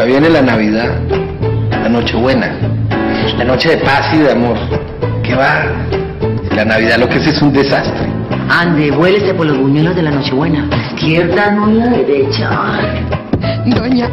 Ya viene la Navidad, la Nochebuena, la noche de paz y de amor. ¿Qué va? La Navidad lo que es es un desastre. Ande, vuélese por los buñuelos de la Nochebuena. Izquierda, no la derecha. Doña,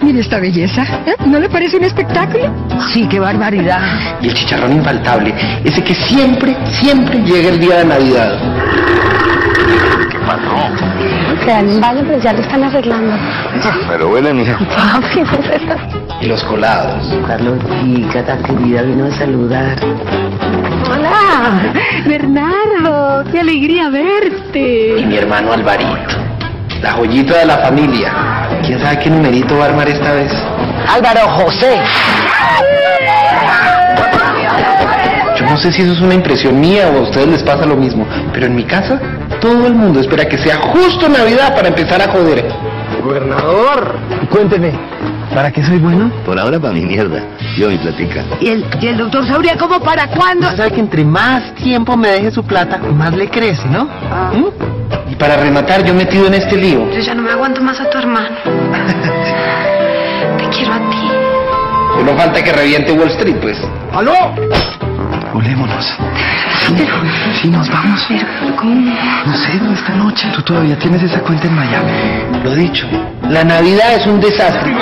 mire esta belleza. ¿eh? ¿No le parece un espectáculo? Sí, qué barbaridad. Y el chicharrón infaltable, ese que siempre, siempre llega el día de Navidad. ¿Qué pasó? Que en baño, pero ya lo están arreglando. Pero bueno, mija. Papi, Y los colados. Carlotica, tan querida, vino a saludar. Hola, Bernardo, qué alegría Y verte. mi hermano Alvarito. La joyita de la familia. ¿Quién sabe qué numerito va a armar esta vez? Álvaro José. Yo no sé si eso es una impresión mía o a ustedes les pasa lo mismo, pero en mi casa todo el mundo espera que sea justo Navidad para empezar a joder. Gobernador, cuénteme, ¿para qué soy bueno? Por ahora para mi mierda. Yo mi platica. ¿Y el, y el doctor Sauria, cómo para cuándo? Usted sabe que entre más tiempo me deje su plata, más le crece, ¿no? ¿Mm? Y para rematar, yo metido en este lío. Yo ya no me aguanto más a tu hermano. Te quiero a ti. Solo falta que reviente Wall Street, pues. ¡Aló! Volémonos. Sí, sí, nos vamos. Pero, ¿cómo? No sé, esta noche. Tú todavía tienes esa cuenta en Miami. Lo dicho, la Navidad es un desastre.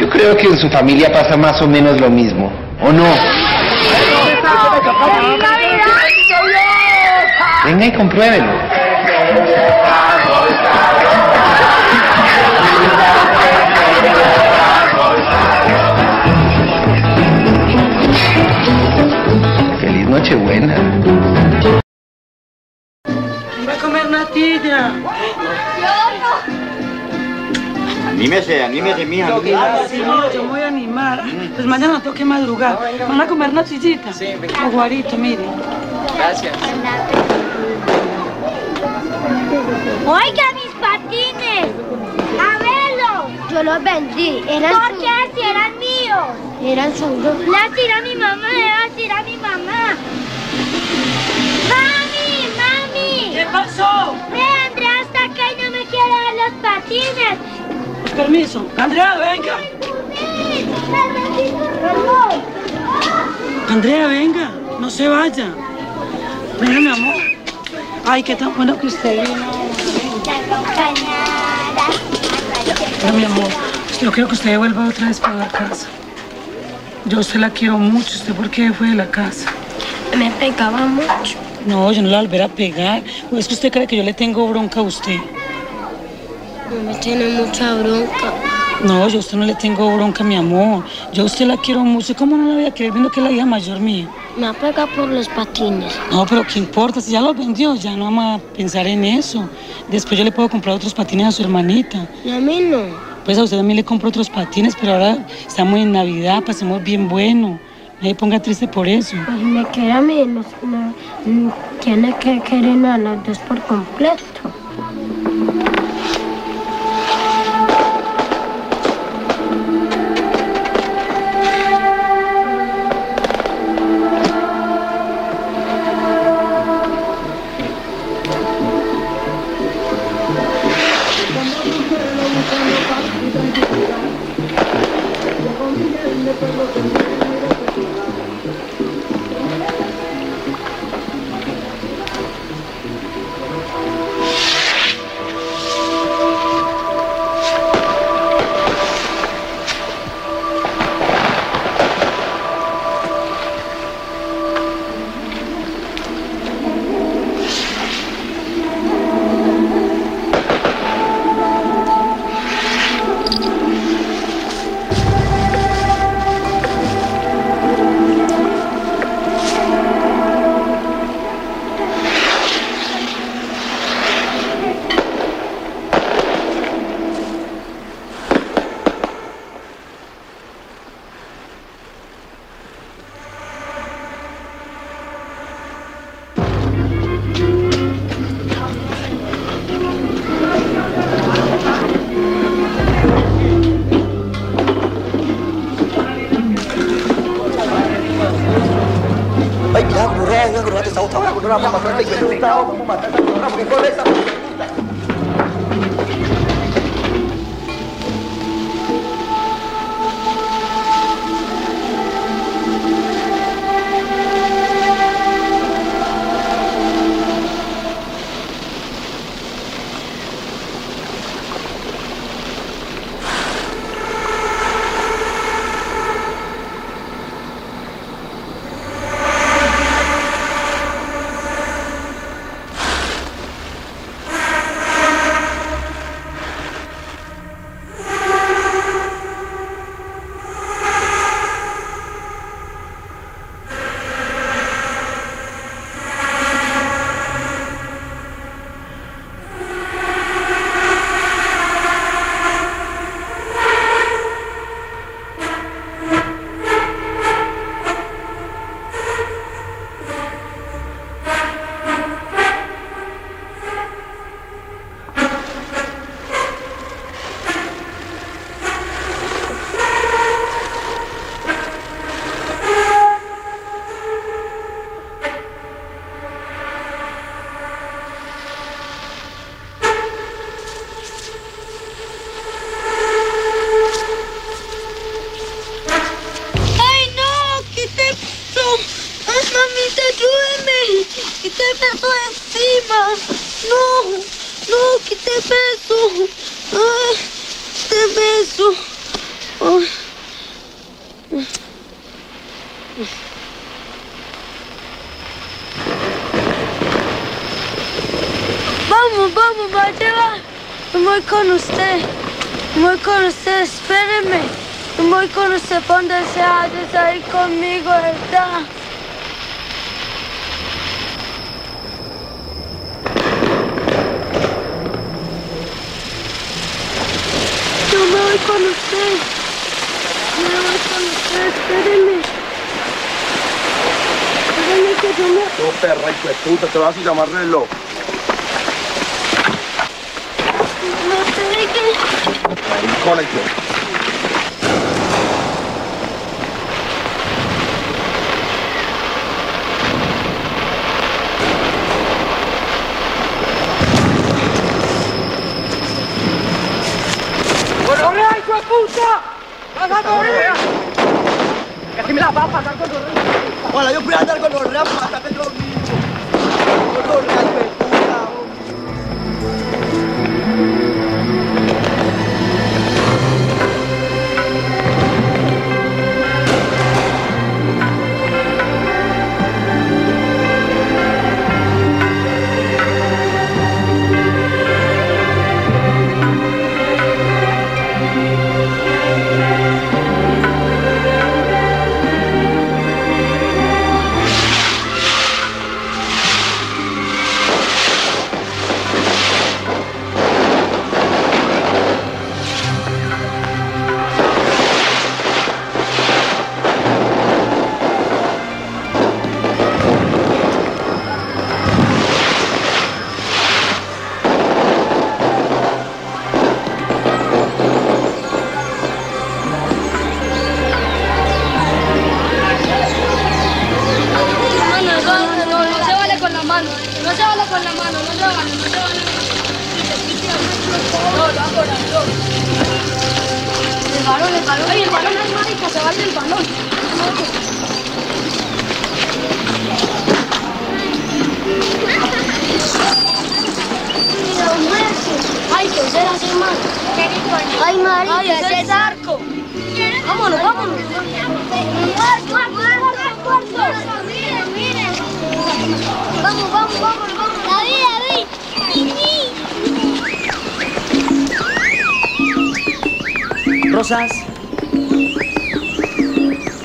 Yo creo que en su familia pasa más o menos lo mismo, ¿o no? Venga y compruébelo. Natilla. Anímese, anímese, mija. Sí, no, yo me voy a animar. Pues mañana tengo que madrugar. ¿Van a comer natillita? Sí, O guarito, mire. Oiga, mis patines. ¡Abuelo! Yo los vendí. Eran ¿Por qué? Si eran míos. Eran suyos. Le tiré a mi mamá, le va a tirar a mi mamá. Permiso. Andrea, venga. Andrea, venga. No se vaya. Venga, mi amor. Ay, qué tan bueno que usted vino. Pero, mi amor, yo quiero que usted vuelva otra vez para la casa. Yo a usted la quiero mucho. ¿Usted por qué fue de la casa? Me pegaba mucho. No, yo no la volveré a pegar. ¿O es que usted cree que yo le tengo bronca a usted? Me tiene mucha bronca. No, yo a usted no le tengo bronca, mi amor. Yo a usted la quiero mucho. ¿Cómo no la voy a querer viendo que es la hija mayor mía? Me pega por los patines. No, pero ¿qué importa? Si ya los vendió, ya no vamos a pensar en eso. Después yo le puedo comprar otros patines a su hermanita. Y a mí no. Pues a usted también le compro otros patines, pero ahora estamos en Navidad, pasemos bien bueno. No se ponga triste por eso. Pues me quiere a mí. no- no- no tiene que quererme a los dos por completo. como matar a los frijoles Vamos, vamos, va. Me voy con usted. Voy con usted, espéreme. Me voy con usted, donde sea, de ahí conmigo, ¿verdad? Yo me voy con usted. Me voy con usted, espéreme. Espéreme que yo me... No, perra, hijo de puta, te vas a llamar reloj. No sé qué... Maricona, hijo de- ¡Correa, hijo de puta! ¡Vas a correr! Que si me la va a pasar con correa. Bueno, yo voy a andar con los ramos hasta que los niños. Con los ramos, Ay, ese es arco. Vámonos, vámonos. Miren, miren. Vamos, vamos, vamos, vamos. David, David. Rosas.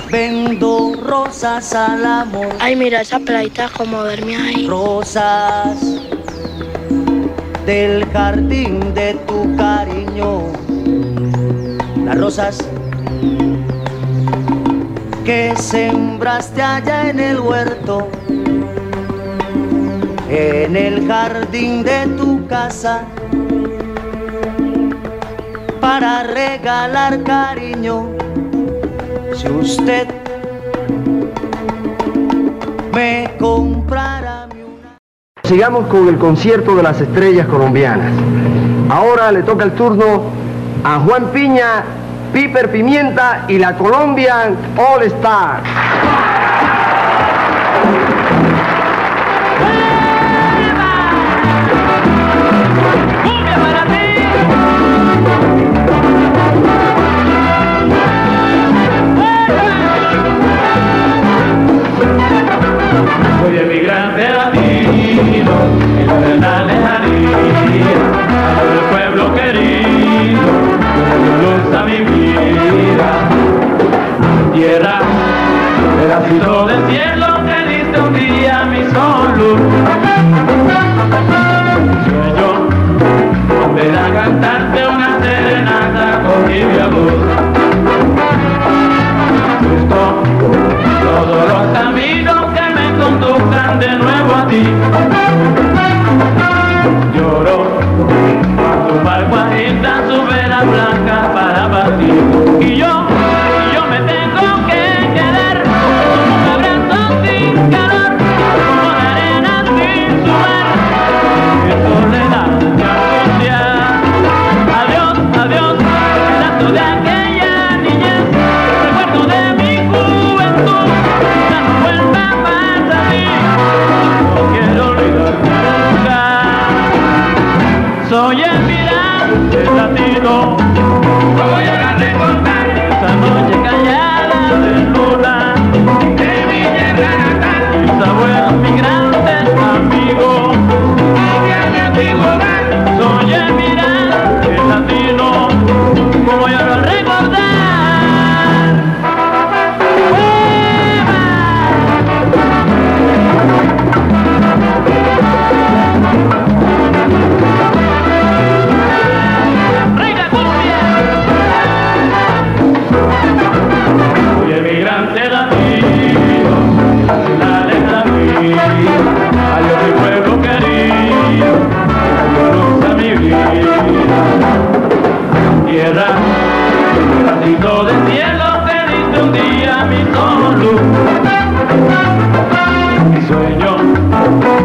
Vendo rosas al amor. Ay, mira esa playita como verme ahí. Rosas del jardín de tu cariño las rosas que sembraste allá en el huerto, en el jardín de tu casa, para regalar cariño. Si usted me comprara mi una... Sigamos con el concierto de las estrellas colombianas. Ahora le toca el turno a Juan Piña, Piper Pimienta y la Colombian All Star. agua su vela blanca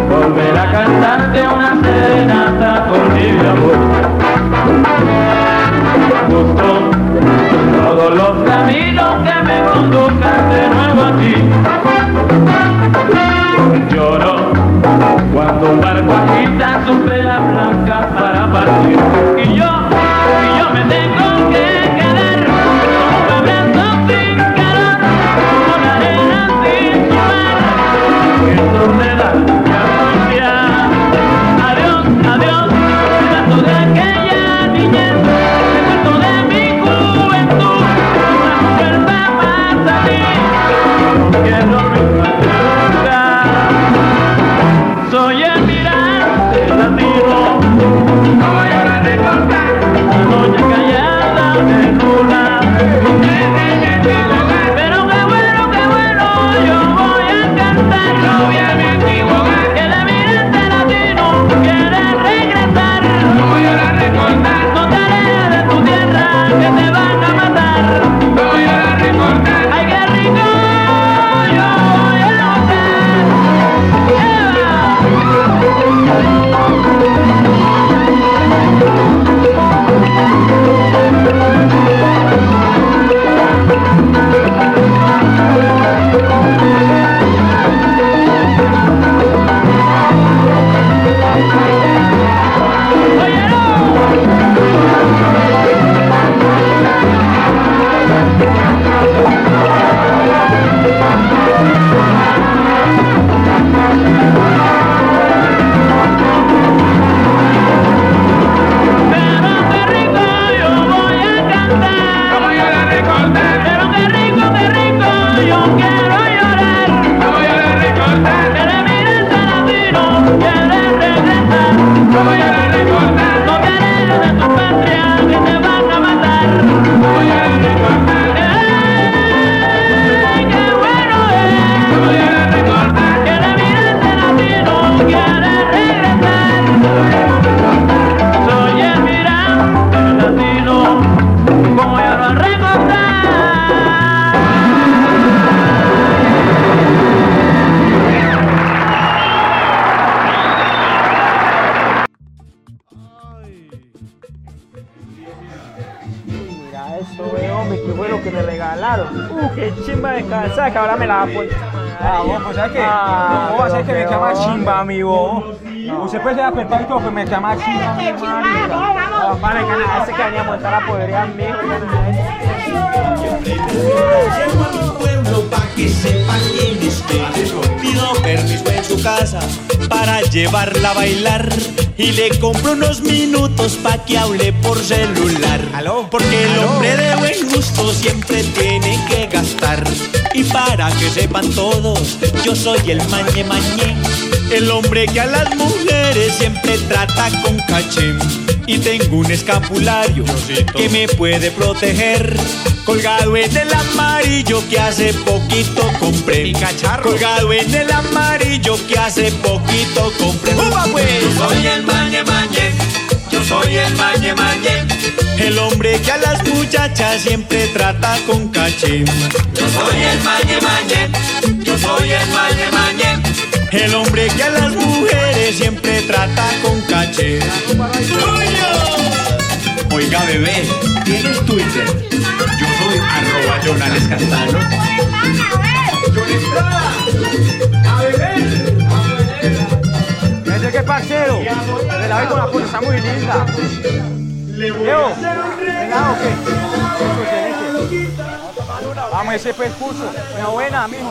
volver a cantarte una serenata con mi amor. Justo todos los caminos que me conduzcan de nuevo a ti. Lloro cuando un barco agita sufre la blanca para partir. Chimba, amigo? Usted puede ser todo, pero me más chimba, mi que nada, montar la podría a mí. pueblo pa' que sepan quién es. Pido permiso en su casa para llevarla a bailar y le compro unos minutos pa' que hable por celular. Porque el hombre de buen gusto siempre tiene que gastar. Y para que sepan todos, yo soy el mañe mañe. El hombre que a las mujeres siempre trata con caché. Y tengo un escapulario que me puede proteger. Colgado en el amarillo que hace poquito compré. Colgado en el amarillo que hace poquito compré. ¡Upa, pues! Yo soy el mañe mañe. Yo soy el mañe mañe. El hombre que a las muchachas siempre trata con caché. Yo soy el mañe mañe. Yo soy el mañe mañe. El hombre que a las mujeres siempre trata con caché. Oiga, bebé, ¿tienes Twitter? Yo soy arroba Jonales Castano. ¿Ese qué parcero? Me la vi con la puta, está muy linda. Leo, ¿verdad o qué? Eso, excelente. Vamos, ese pues curso. Buena, buena, mijo.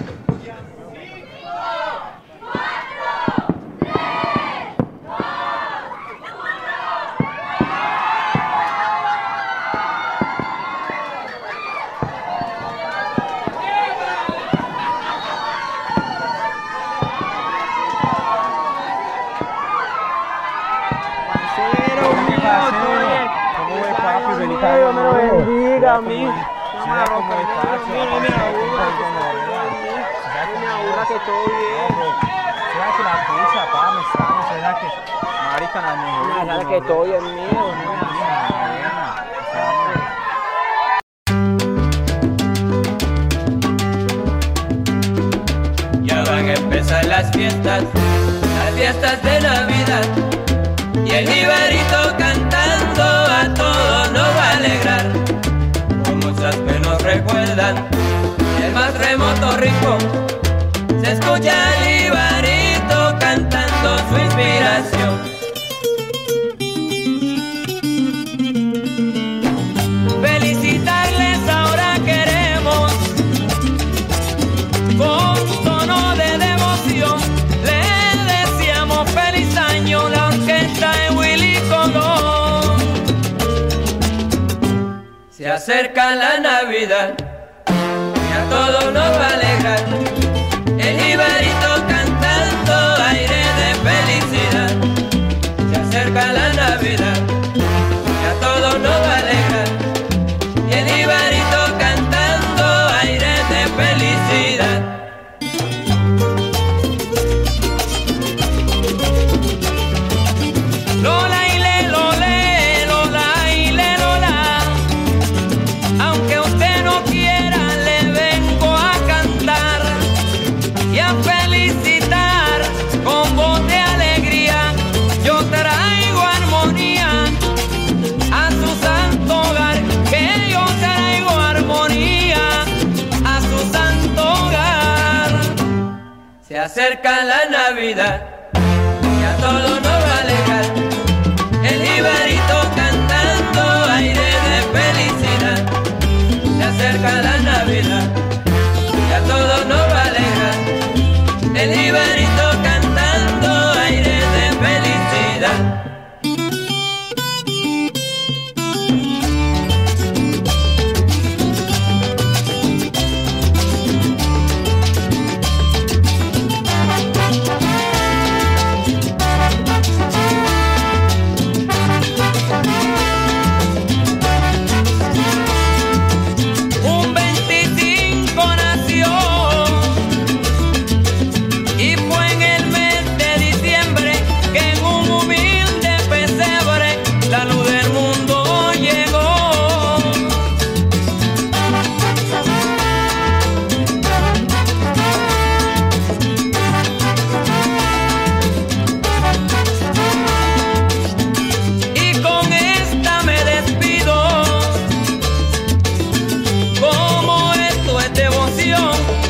¿Cómo ve, papi? Feliz Dios me lo bendiga a mí. Sí, mira cómo es, parce. No, no me aburra. ¿Sabes No me aburra que todo bien. ¿Será que la pucha, pa, me extraño? ¿Será que marica la mejor? Sabes que todo bien mío. Ya van a empezar las fiestas, las fiestas de Navidad. Y el Ibarito cantando a todos nos va a alegrar. Con muchas que nos recuerdan el más remoto rincón. Escucha el Ibarito cantando su inspiración. Felicitarles ahora queremos con tono de devoción le deseamos feliz año la orquesta de Willy Colón. Se acerca la Navidad y a todos nos va a alegrar. El jibarito cantando acerca la Navidad. Y a todos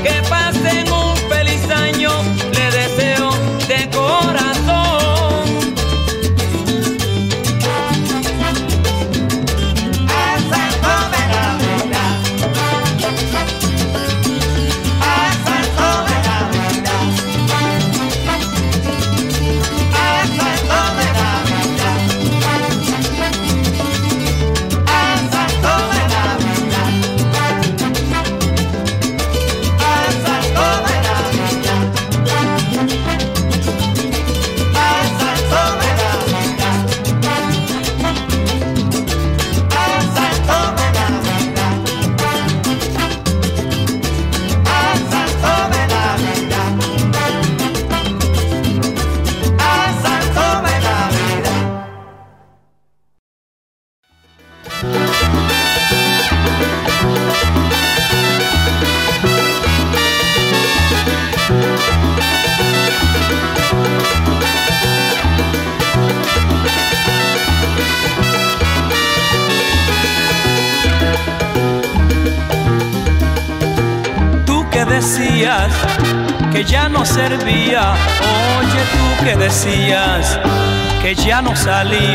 que pasa. Salí